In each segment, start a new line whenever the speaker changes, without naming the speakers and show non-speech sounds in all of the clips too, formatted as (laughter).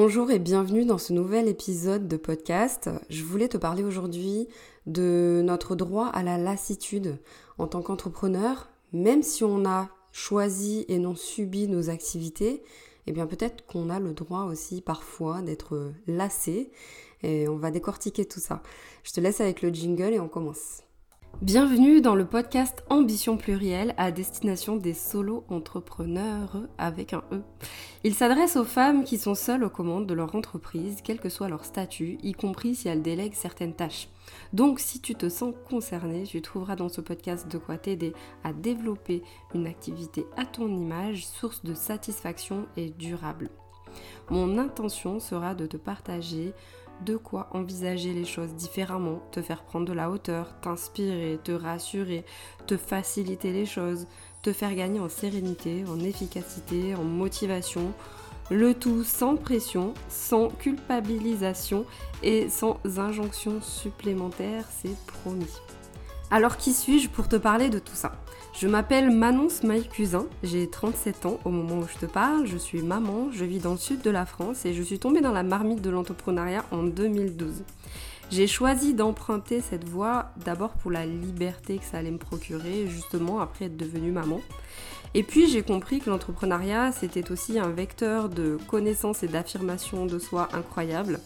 Bonjour et bienvenue dans ce nouvel épisode de podcast. Je voulais te parler aujourd'hui de notre droit à la lassitude en tant qu'entrepreneur, même si on a choisi et non subi nos activités, eh bien peut-être qu'on a le droit aussi parfois d'être lassé et on va décortiquer tout ça. Je te laisse avec le jingle et on commence. Bienvenue dans le podcast Ambition plurielle à destination des solo entrepreneurs avec un E. Il s'adresse aux femmes qui sont seules aux commandes de leur entreprise, quel que soit leur statut, y compris si elles délèguent certaines tâches. Donc si tu te sens concerné, tu trouveras dans ce podcast de quoi t'aider à développer une activité à ton image, source de satisfaction et durable. Mon intention sera de te partager de quoi envisager les choses différemment, te faire prendre de la hauteur, t'inspirer, te rassurer, te faciliter les choses, te faire gagner en sérénité, en efficacité, en motivation, le tout sans pression, sans culpabilisation et sans injonction supplémentaire, c'est promis. Alors qui suis-je pour te parler de tout ça? Je m'appelle Manon Smaï-Cusin, j'ai 37 ans au moment où je te parle, je suis maman, je vis dans le sud de la France et je suis tombée dans la marmite de l'entrepreneuriat en 2012. J'ai choisi d'emprunter cette voie d'abord pour la liberté que ça allait me procurer, justement après être devenue maman. Et puis j'ai compris que l'entrepreneuriat, c'était aussi un vecteur de connaissance et d'affirmation de soi incroyable,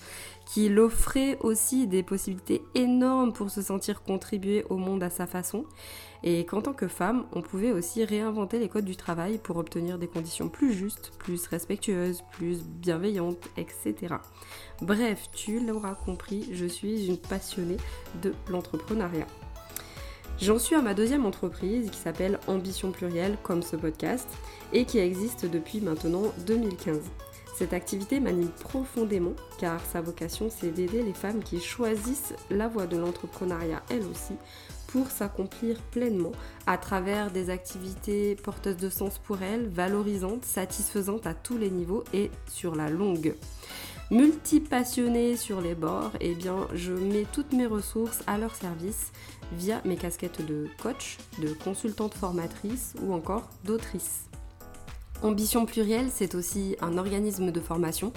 qu'il offrait aussi des possibilités énormes pour se sentir contribuer au monde à sa façon, et qu'en tant que femme, on pouvait aussi réinventer les codes du travail pour obtenir des conditions plus justes, plus respectueuses, plus bienveillantes, etc. Bref, tu l'auras compris, je suis une passionnée de l'entrepreneuriat. J'en suis à ma deuxième entreprise qui s'appelle Ambition Plurielle comme ce podcast et qui existe depuis maintenant 2015. Cette activité m'anime profondément car sa vocation c'est d'aider les femmes qui choisissent la voie de l'entrepreneuriat elles aussi pour s'accomplir pleinement à travers des activités porteuses de sens pour elles, valorisantes, satisfaisantes à tous les niveaux et sur la longue. Multipassionnée sur les bords, eh bien je mets toutes mes ressources à leur service via mes casquettes de coach, de consultante formatrice ou encore d'autrice. Ambition plurielle, c'est aussi un organisme de formation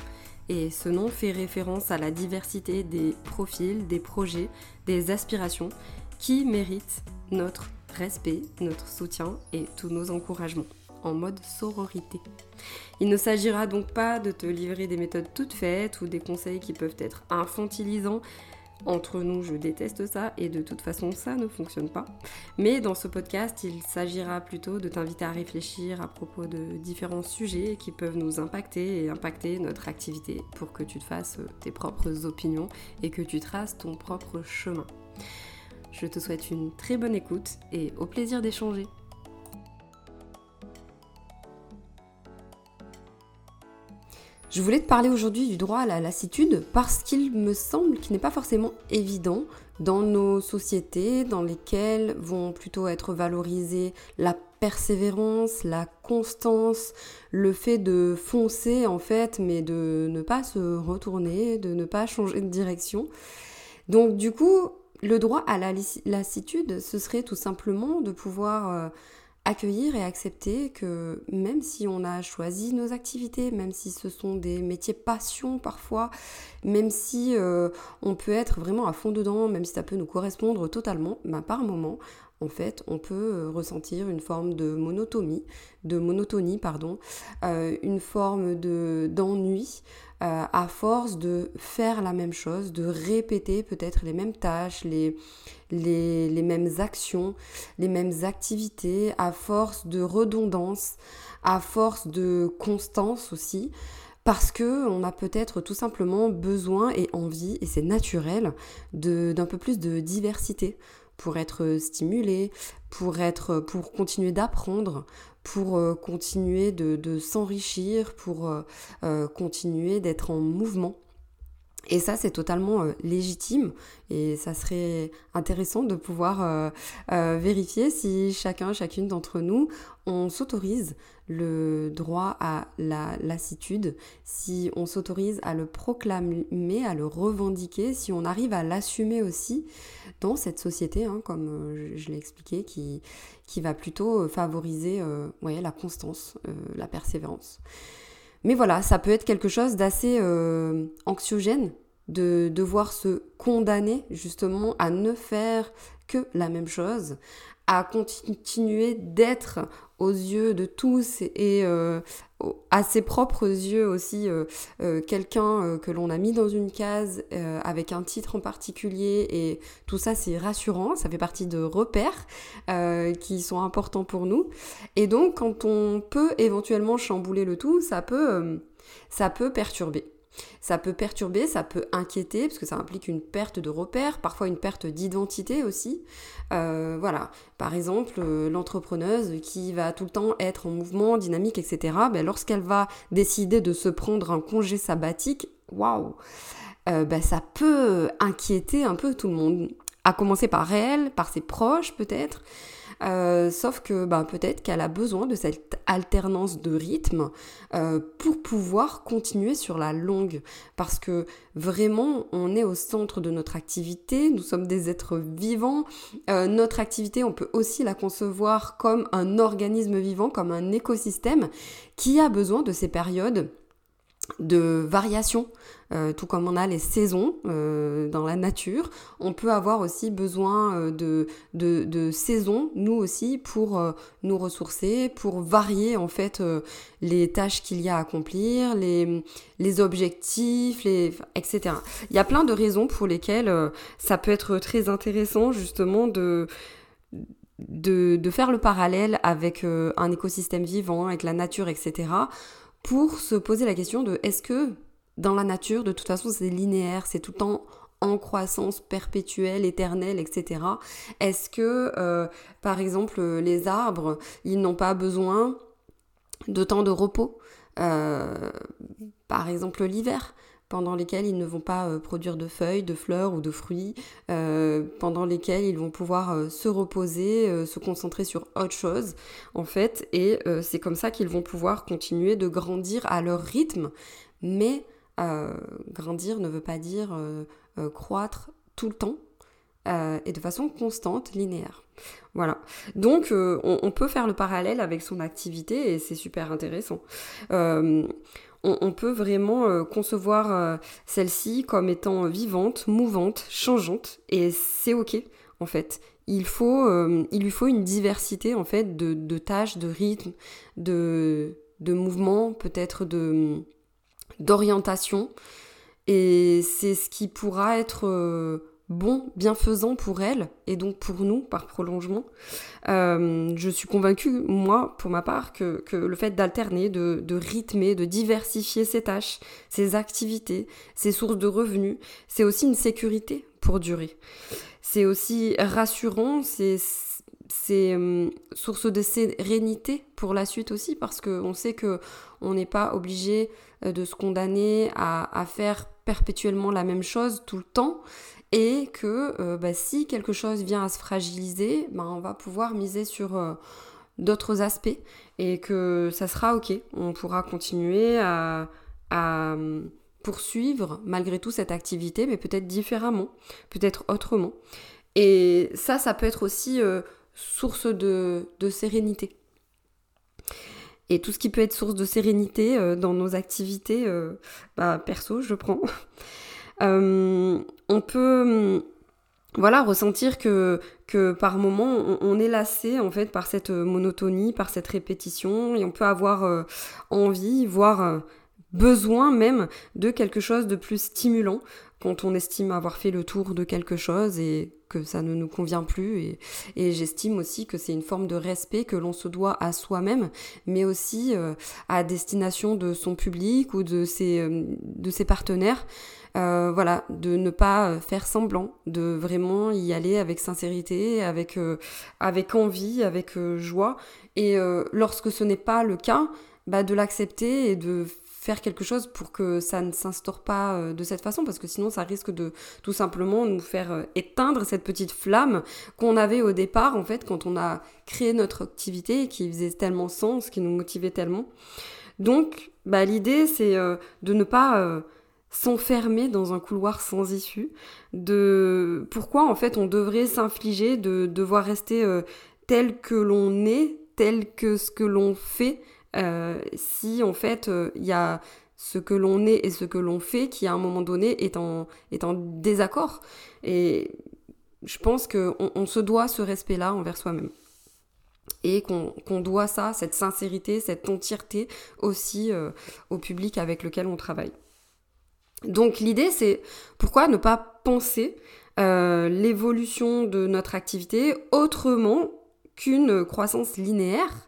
et ce nom fait référence à la diversité des profils, des projets, des aspirations qui mérite notre respect, notre soutien et tous nos encouragements en mode sororité. Il ne s'agira donc pas de te livrer des méthodes toutes faites ou des conseils qui peuvent être infantilisants. Entre nous, je déteste ça et de toute façon, ça ne fonctionne pas. Mais dans ce podcast, il s'agira plutôt de t'inviter à réfléchir à propos de différents sujets qui peuvent nous impacter et impacter notre activité pour que tu te fasses tes propres opinions et que tu traces ton propre chemin. Je te souhaite une très bonne écoute et au plaisir d'échanger. Je voulais te parler aujourd'hui du droit à la lassitude parce qu'il me semble qu'il n'est pas forcément évident dans nos sociétés dans lesquelles vont plutôt être valorisées la persévérance, la constance, le fait de foncer en fait mais de ne pas se retourner, de ne pas changer de direction. Donc du coup, le droit à la lassitude, ce serait tout simplement de pouvoir euh, accueillir et accepter que même si on a choisi nos activités, même si ce sont des métiers passion parfois, même si euh, on peut être vraiment à fond dedans, même si ça peut nous correspondre totalement, ben par moment, en fait, on peut euh, ressentir une forme de monotonie, de monotonie, pardon, une forme de d'ennui, euh, à force de faire la même chose, de répéter peut-être les mêmes tâches, les, les, mêmes actions, les mêmes activités, à force de redondance, à force de constance aussi parce que on a peut-être tout simplement besoin et envie, et c'est naturel, d'un peu plus de diversité pour être stimulé, pour être, pour continuer d'apprendre, pour euh, continuer de, s'enrichir, pour euh, euh, continuer d'être en mouvement. Et ça, c'est totalement légitime et ça serait intéressant de pouvoir vérifier si chacun, chacune d'entre nous, on s'autorise le droit à la lassitude, si on s'autorise à le proclamer, à le revendiquer, si on arrive à l'assumer aussi dans cette société, hein, comme euh, je, l'ai expliqué, qui, qui va plutôt euh, favoriser euh, la constance, la persévérance. Mais voilà, ça peut être quelque chose d'assez euh, anxiogène de devoir se condamner justement à ne faire que la même chose, à continuer d'être aux yeux de tous et euh, à ses propres yeux aussi euh, euh, quelqu'un que l'on a mis dans une case avec un titre en particulier et tout ça c'est rassurant, ça fait partie de repères qui sont importants pour nous et donc quand on peut éventuellement chambouler le tout ça peut ça peut perturber. Ça peut perturber, ça peut inquiéter, parce que ça implique une perte de repères, parfois une perte d'identité aussi. Euh, voilà, par exemple, euh, l'entrepreneuse qui va tout le temps être en mouvement, dynamique, etc., ben, lorsqu'elle va décider de se prendre un congé sabbatique, waouh, euh, ben, ça peut inquiéter un peu tout le monde. À commencer par elle, par ses proches peut-être, euh, sauf que bah, peut-être qu'elle a besoin de cette alternance de rythme euh, pour pouvoir continuer sur la longue. Parce que vraiment, on est au centre de notre activité, nous sommes des êtres vivants. Euh, notre activité, on peut aussi la concevoir comme un organisme vivant, comme un écosystème qui a besoin de ces périodes de variation, euh, tout comme on a les saisons euh, dans la nature, on peut avoir aussi besoin euh, de, de, saisons, nous aussi, pour nous ressourcer, pour varier en fait les tâches qu'il y a à accomplir, les, les objectifs, etc. Il y a plein de raisons pour lesquelles ça peut être très intéressant justement de... De, de faire le parallèle avec un écosystème vivant, avec la nature, etc pour se poser la question de est-ce que dans la nature, de toute façon, c'est linéaire, c'est tout le temps en croissance perpétuelle, éternelle, etc. Est-ce que, euh, par exemple, les arbres, ils n'ont pas besoin de temps de repos euh, Par exemple, l'hiver? Pendant lesquels ils ne vont pas euh, produire de feuilles, de fleurs ou de fruits, euh, pendant lesquels ils vont pouvoir euh, se reposer, se concentrer sur autre chose, en fait, et c'est comme ça qu'ils vont pouvoir continuer de grandir à leur rythme, mais grandir ne veut pas dire croître tout le temps et de façon constante, linéaire. Voilà. Donc, on, peut faire le parallèle avec son activité et c'est super intéressant on, peut vraiment euh, concevoir euh, celle-ci comme étant vivante, mouvante, changeante, et c'est ok en fait. Il, faut, euh, il lui faut une diversité en fait de, tâches, de rythmes, de, mouvements, peut-être de d'orientation, et c'est ce qui pourra être bon, bienfaisant pour elle et donc pour nous par prolongement. Euh, je suis convaincue, moi, pour ma part, que, le fait d'alterner, de, rythmer, de diversifier ses tâches, ses activités, ses sources de revenus, c'est aussi une sécurité pour durer. C'est aussi rassurant, c'est euh, source de sérénité pour la suite aussi parce qu'on sait que on n'est pas obligé euh, de se condamner à, faire perpétuellement la même chose tout le temps et que euh, bah, si quelque chose vient à se fragiliser, bah, on va pouvoir miser sur euh, d'autres aspects et que ça sera ok. On pourra continuer à, hum, poursuivre malgré tout cette activité, mais peut-être différemment, peut-être autrement. Et ça, ça peut être aussi euh, source de, sérénité. Et tout ce qui peut être source de sérénité dans nos activités, bah, perso, je prends. Euh, on peut hum, voilà ressentir que, que par moment on, est lassé en fait par cette monotonie, par cette répétition et on peut avoir euh, envie, voire euh, besoin même de quelque chose de plus stimulant quand on estime avoir fait le tour de quelque chose et que ça ne nous convient plus. Et, j'estime aussi que c'est une forme de respect que l'on se doit à soi-même, mais aussi à destination de son public ou de ses, ses partenaires. Euh, voilà, de ne pas euh, faire semblant, de vraiment y aller avec sincérité, avec, euh, avec envie, avec joie. Et lorsque ce n'est pas le cas, bah, de l'accepter et de faire quelque chose pour que ça ne s'instaure pas de cette façon parce que sinon ça risque de tout simplement nous faire éteindre cette petite flamme qu'on avait au départ en fait quand on a créé notre activité qui faisait tellement sens, qui nous motivait tellement. Donc bah, l'idée c'est de ne pas s'enfermer dans un couloir sans issue, de pourquoi en fait on devrait s'infliger de devoir rester euh, tel que l'on est, tel que ce que l'on fait si en fait il y a ce que l'on est et ce que l'on fait qui à un moment donné est en, est en désaccord. Et je pense qu'on on se doit ce respect-là envers soi-même. Et qu'on doit ça, cette sincérité, cette entièreté aussi euh, au public avec lequel on travaille. Donc l'idée c'est pourquoi ne pas penser euh, l'évolution de notre activité autrement qu'une croissance linéaire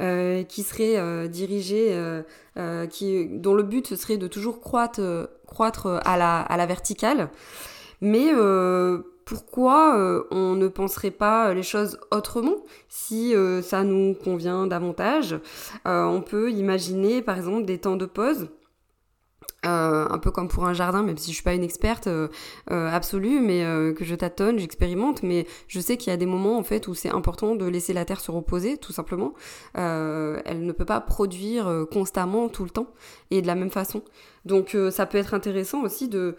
euh, qui serait dirigée, qui, dont le but serait de toujours croître, croître à, la, à la verticale. Mais pourquoi euh, on ne penserait pas les choses autrement? Si euh, ça nous convient davantage euh, On peut imaginer par exemple des temps de pause. Un peu comme pour un jardin, même si je suis pas une experte absolue, mais que je tâtonne, j'expérimente, mais je sais qu'il y a des moments en fait où c'est important de laisser la terre se reposer, tout simplement. elle ne peut pas produire constamment tout le temps et de la même façon. Donc ça peut être intéressant aussi de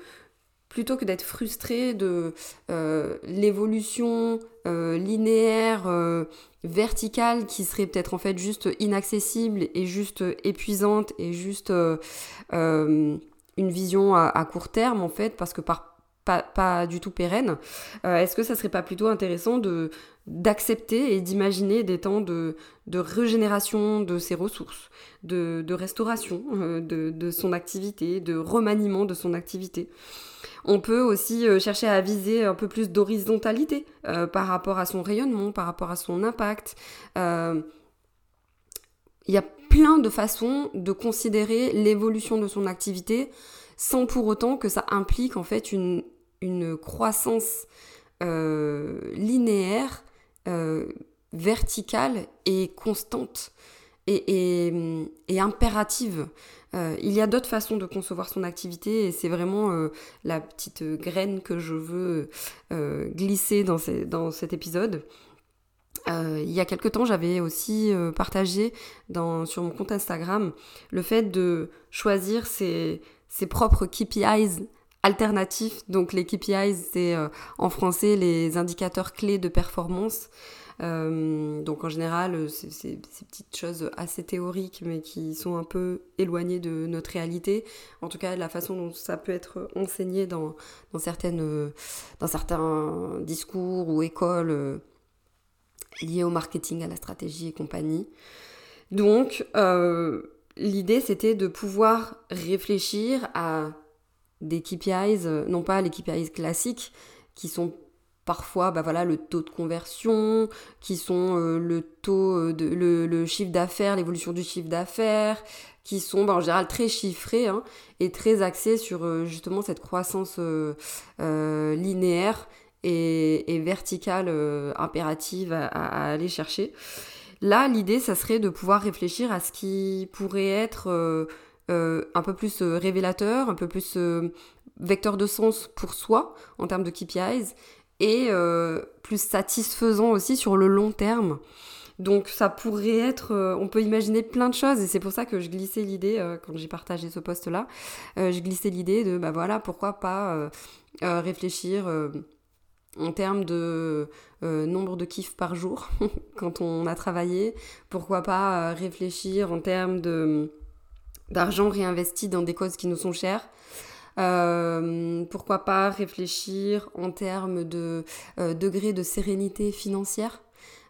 plutôt que d'être frustré de euh, l'évolution euh, linéaire, euh, verticale, qui serait peut-être en fait juste inaccessible et juste épuisante et juste une vision à, à, court terme en fait, parce que par pas, du tout pérenne, euh, est-ce que ça serait pas plutôt intéressant d'accepter et d'imaginer des temps de, régénération de ses ressources, de, restauration euh, de, de, son activité, de remaniement de son activité? On peut aussi euh, chercher à viser un peu plus d'horizontalité par rapport à son rayonnement, par rapport à son impact. Il y a plein de façons de considérer l'évolution de son activité sans pour autant que ça implique en fait une une croissance euh, linéaire, euh, verticale et constante et, impérative. Euh, il y a d'autres façons de concevoir son activité et c'est vraiment la petite graine que je veux glisser dans, dans, cet épisode. il y a quelque temps, j'avais aussi partagé sur mon compte Instagram le fait de choisir ses, ses propres KPIs alternatifs. Donc les KPIs, c'est euh, en français les indicateurs clés de performance. Euh, donc en général, euh, c'est ces petites choses assez théoriques, mais qui sont un peu éloignées de notre réalité. En tout cas, la façon dont ça peut être enseigné dans, dans, certaines, dans certains discours ou écoles liés au marketing, à la stratégie et compagnie. Donc, l'idée, c'était de pouvoir réfléchir à des KPIs, euh, non pas les KPIs classiques, qui sont parfois bah voilà, le taux de conversion, qui sont euh, le taux euh, le, chiffre d'affaires, l'évolution du chiffre d'affaires, qui sont bah, en général très chiffrés hein, et très axés sur justement cette croissance linéaire et, verticale impérative à, aller chercher. Là, l'idée, ça serait de pouvoir réfléchir à ce qui pourrait être euh, un peu plus euh, révélateur, un peu plus euh, vecteur de sens pour soi en termes de KPIs et plus satisfaisant aussi sur le long terme. Donc ça pourrait être, on peut imaginer plein de choses et c'est pour ça que je glissais l'idée quand j'ai partagé ce post là, je glissais l'idée de bah voilà pourquoi pas réfléchir en termes de nombre de kiffs par jour (laughs) quand on a travaillé, pourquoi pas réfléchir en termes de d'argent réinvesti dans des causes qui nous sont chères. Euh, pourquoi pas réfléchir en termes de euh, degré de sérénité financière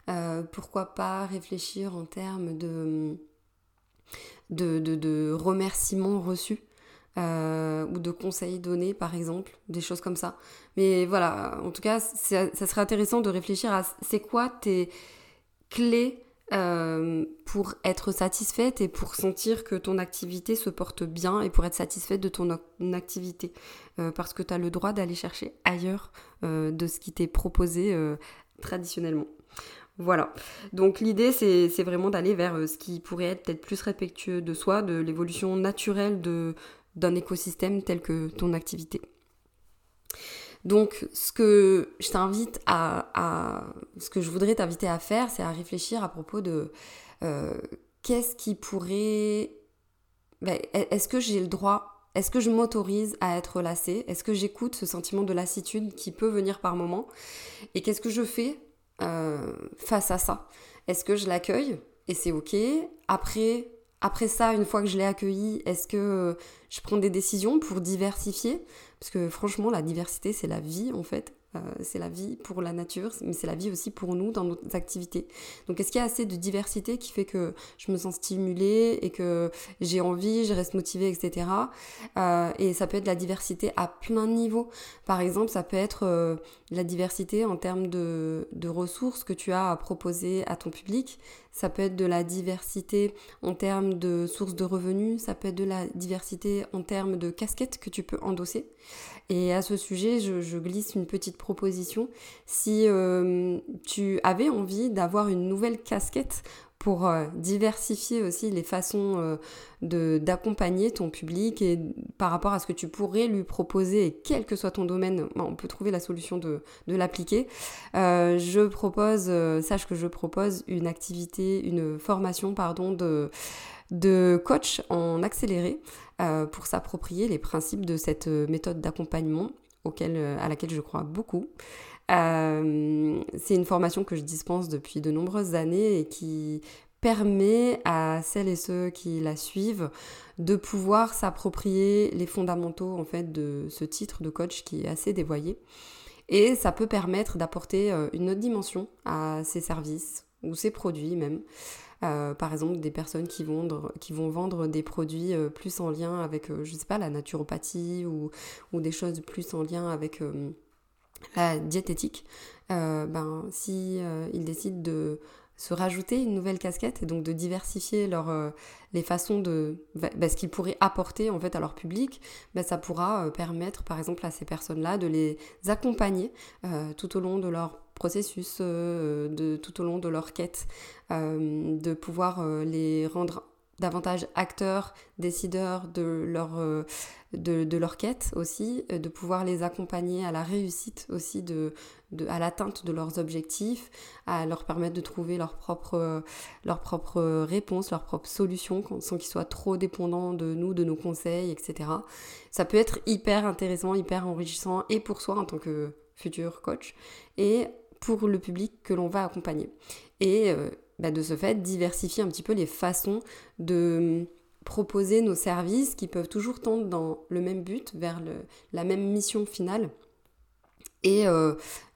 euh, Pourquoi pas réfléchir en termes de, de, de, remerciements reçus ou de conseils donnés par exemple, des choses comme ça. Mais voilà, en tout cas, ça serait intéressant de réfléchir à c'est quoi tes clés euh, pour être satisfaite et pour sentir que ton activité se porte bien et pour être satisfaite de ton activité. Euh, parce que tu as le droit d'aller chercher ailleurs euh, de ce qui t'est proposé traditionnellement. Voilà. Donc l'idée, c'est vraiment d'aller vers ce qui pourrait être peut-être plus respectueux de soi, de l'évolution naturelle d'un écosystème tel que ton activité. Donc, ce que je t'invite à, ce que je voudrais t'inviter à faire, c'est à réfléchir à propos de euh, qu'est-ce qui pourrait, ben, est-ce que j'ai le droit est-ce que je m'autorise à être lassée? Est-ce que j'écoute ce sentiment de lassitude qui peut venir par moment? Et qu'est-ce que je fais euh, face à ça? Est-ce que je l'accueille? Et c'est ok. Après, après ça, une fois que je l'ai accueilli, est-ce que je prends des décisions pour diversifier? Parce que franchement, la diversité, c'est la vie en fait. Euh, c'est la vie pour la nature, mais c'est la vie aussi pour nous dans nos activités. Donc est-ce qu'il y a assez de diversité qui fait que je me sens stimulée et que j'ai envie, je reste motivée, etc. Euh, et ça peut être la diversité à plein de niveaux. Par exemple, ça peut être euh, la diversité en termes de, de ressources que tu as à proposer à ton public. Ça peut être de la diversité en termes de sources de revenus. Ça peut être de la diversité en termes de casquettes que tu peux endosser. Et à ce sujet, je, glisse une petite proposition. Si euh, tu avais envie d'avoir une nouvelle casquette pour euh, diversifier aussi les façons euh, d'accompagner ton public et par rapport à ce que tu pourrais lui proposer, et quel que soit ton domaine, on peut trouver la solution de, de l'appliquer. je propose, sache que je propose une activité, une formation, pardon, de de coach en accéléré euh, pour s'approprier les principes de cette euh, méthode d'accompagnement euh, à laquelle je crois beaucoup. c'est une formation que je dispense depuis de nombreuses années et qui permet à celles et ceux qui la suivent de pouvoir s'approprier les fondamentaux en fait de ce titre de coach qui est assez dévoyé et ça peut permettre d'apporter une autre dimension à ces services ou ces produits même euh, par exemple, des personnes qui vont, qui vont vendre des produits euh, plus en lien avec, euh, je sais pas, la naturopathie ou, ou des choses plus en lien avec la diététique. ben, si ils décident de se rajouter une nouvelle casquette et donc de diversifier leur, les façons de ben, ce qu'ils pourraient apporter en fait à leur public, ben, ça pourra permettre par exemple à ces personnes-là de les accompagner tout au long de leur processus euh, de, tout au long de leur quête, euh, de pouvoir euh, les rendre davantage acteurs, décideurs de leur, de, leur quête aussi, de pouvoir les accompagner à la réussite aussi, de, de à l'atteinte de leurs objectifs, à leur permettre de trouver leur propre réponses, leurs propres solutions, sans qu'ils soient trop dépendants de nous, de nos conseils, etc. Ça peut être hyper intéressant, hyper enrichissant, et pour soi en tant que futur coach, et pour le public que l'on va accompagner. Et euh, bah, de ce fait, diversifier un petit peu les façons de hum, proposer nos services qui peuvent toujours tendre dans le même but, vers la même mission finale. Et euh,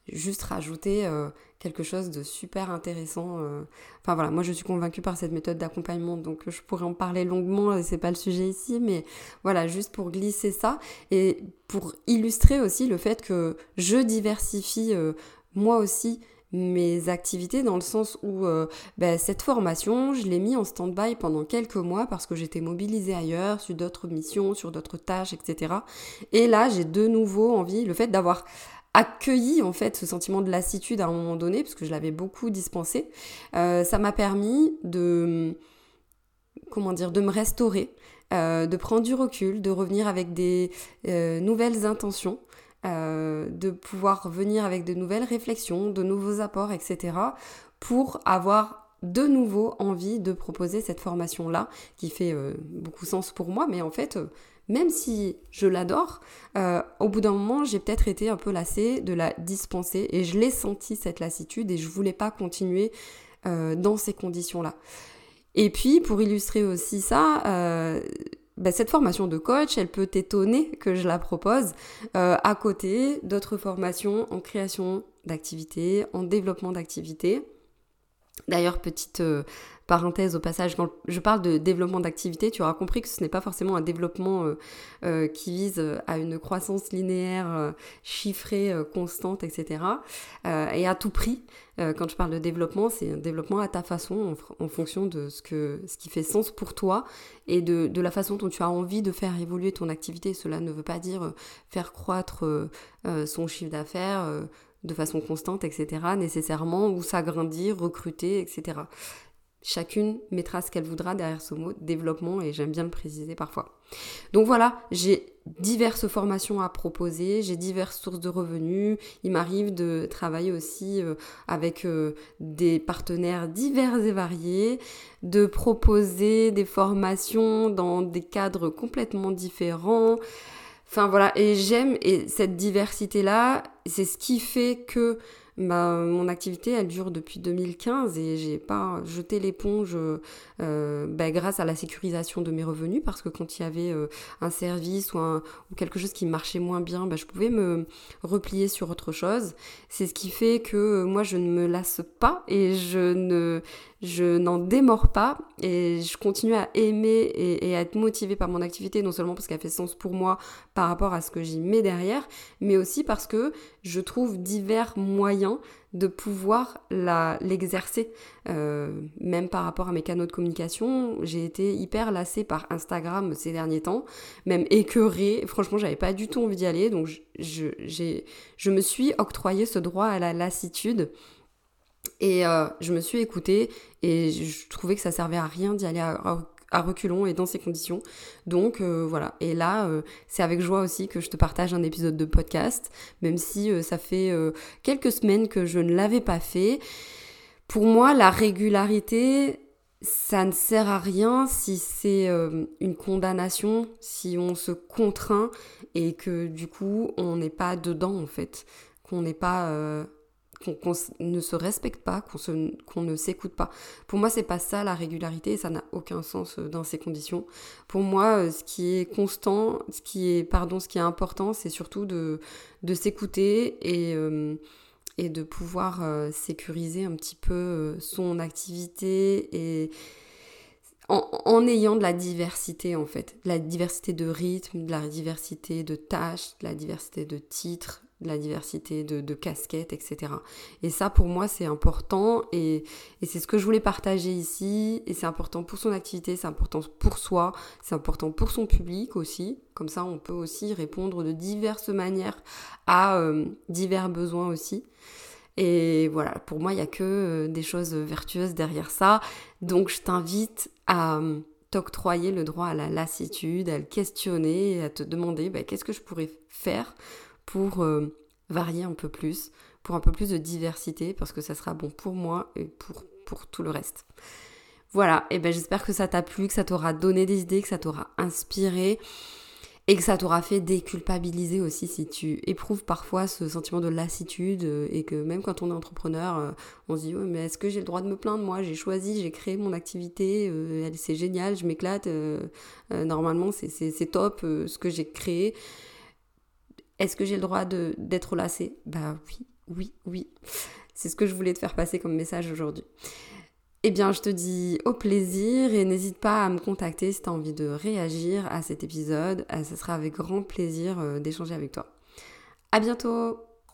juste rajouter euh, quelque chose de super intéressant. Enfin voilà, moi je suis convaincue par cette méthode d'accompagnement, donc je pourrais en parler longuement, c'est pas le sujet ici, mais voilà, juste pour glisser ça et pour illustrer aussi le fait que je diversifie moi aussi mes activités dans le sens où euh, ben, cette formation, je l'ai mis en stand-by pendant quelques mois parce que j'étais mobilisée ailleurs, sur d'autres missions, sur d'autres tâches, etc. Et là, j'ai de nouveau envie, le fait d'avoir accueilli en fait ce sentiment de lassitude à un moment donné, parce que je l'avais beaucoup dispensé, euh, ça m'a permis de comment dire, de me restaurer, euh, de prendre du recul, de revenir avec des nouvelles intentions. Euh, de pouvoir venir avec de nouvelles réflexions, de nouveaux apports, etc. pour avoir de nouveau envie de proposer cette formation-là, qui fait euh, beaucoup sens pour moi, mais en fait, euh, même si je l'adore, au bout d'un moment, j'ai peut-être été un peu lassée de la dispenser, et je l'ai senti cette lassitude, et je voulais pas continuer dans ces conditions-là. Et puis, pour illustrer aussi ça, bah, cette formation de coach, elle peut t'étonner que je la propose euh, à côté d'autres formations en création d'activités, en développement d'activités. D'ailleurs, petite euh, parenthèse au passage, quand je parle de développement d'activité, tu auras compris que ce n'est pas forcément un développement euh, euh, qui vise à une croissance linéaire, chiffrée, constante, etc. et à tout prix. quand je parle de développement, c'est un développement à ta façon, en, fonction de ce, qui fait sens pour toi et de, la façon dont tu as envie de faire évoluer ton activité. Cela ne veut pas dire faire croître son chiffre d'affaires de façon constante, etc., nécessairement, ou s'agrandir, recruter, etc. Chacune mettra ce qu'elle voudra derrière ce mot développement et j'aime bien le préciser parfois. Donc voilà, j'ai diverses formations à proposer, j'ai diverses sources de revenus. Il m'arrive de travailler aussi euh, avec euh, des partenaires divers et variés, de proposer des formations dans des cadres complètement différents. Enfin voilà, et j'aime et cette diversité là, c'est ce qui fait que bah, mon activité, elle dure depuis 2015 et j'ai pas jeté l'éponge euh, bah, grâce à la sécurisation de mes revenus parce que quand il y avait euh, un service ou, ou, quelque chose qui marchait moins bien, bah, je pouvais me replier sur autre chose. C'est ce qui fait que moi, je ne me lasse pas et je ne je n'en démords pas et je continue à aimer et, à être motivée par mon activité, non seulement parce qu'elle fait sens pour moi par rapport à ce que j'y mets derrière, mais aussi parce que je trouve divers moyens de pouvoir l'exercer. Euh, même par rapport à mes canaux de communication, j'ai été hyper lassée par Instagram ces derniers temps, même écœurée. Franchement, j'avais pas du tout envie d'y aller, donc je, je me suis octroyé ce droit à la lassitude et euh, je me suis écoutée et je trouvais que ça servait à rien d'y aller à, reculons et dans ces conditions. Donc euh, voilà. Et là, euh, c'est avec joie aussi que je te partage un épisode de podcast, même si ça fait quelques semaines que je ne l'avais pas fait. Pour moi, la régularité, ça ne sert à rien si c'est une condamnation, si on se contraint et que du coup on n'est pas dedans en fait, qu'on n'est pas qu'on ne se respecte pas, qu'on ne s'écoute pas. Pour moi, c'est pas ça la régularité, ça n'a aucun sens euh, dans ces conditions. Pour moi, euh, ce qui est constant, ce qui est, pardon, ce qui est important, c'est surtout de, de s'écouter et, euh, et de pouvoir sécuriser un petit peu son activité et en, en, ayant de la diversité en fait, de la diversité de rythme, de la diversité de tâches, de la diversité de titres, de la diversité de, casquettes, etc. Et ça, pour moi, c'est important et, c'est ce que je voulais partager ici. Et c'est important pour son activité, c'est important pour soi, c'est important pour son public aussi. Comme ça, on peut aussi répondre de diverses manières à euh, divers besoins aussi. Et voilà, pour moi, il n'y a que euh, des choses vertueuses derrière ça. Donc, je t'invite à euh, t'octroyer le droit à la lassitude, à le questionner, à te demander bah, qu'est-ce que je pourrais faire pour euh, varier un peu plus, pour un peu plus de diversité, parce que ça sera bon pour moi et pour, tout le reste. Voilà, et ben j'espère que ça t'a plu, que ça t'aura donné des idées, que ça t'aura inspiré et que ça t'aura fait déculpabiliser aussi si tu éprouves parfois ce sentiment de lassitude euh, et que même quand on est entrepreneur, euh, on se dit mais est-ce que j'ai le droit de me plaindre Moi? J'ai choisi, j'ai créé mon activité, c'est génial, je m'éclate, normalement c'est top ce que j'ai créé. Est-ce que j'ai le droit d'être lassée? Bah oui, oui, oui. C'est ce que je voulais te faire passer comme message aujourd'hui. Eh bien, je te dis au plaisir et n'hésite pas à me contacter si tu as envie de réagir à cet épisode. Euh, ce sera avec grand plaisir euh, d'échanger avec toi. À bientôt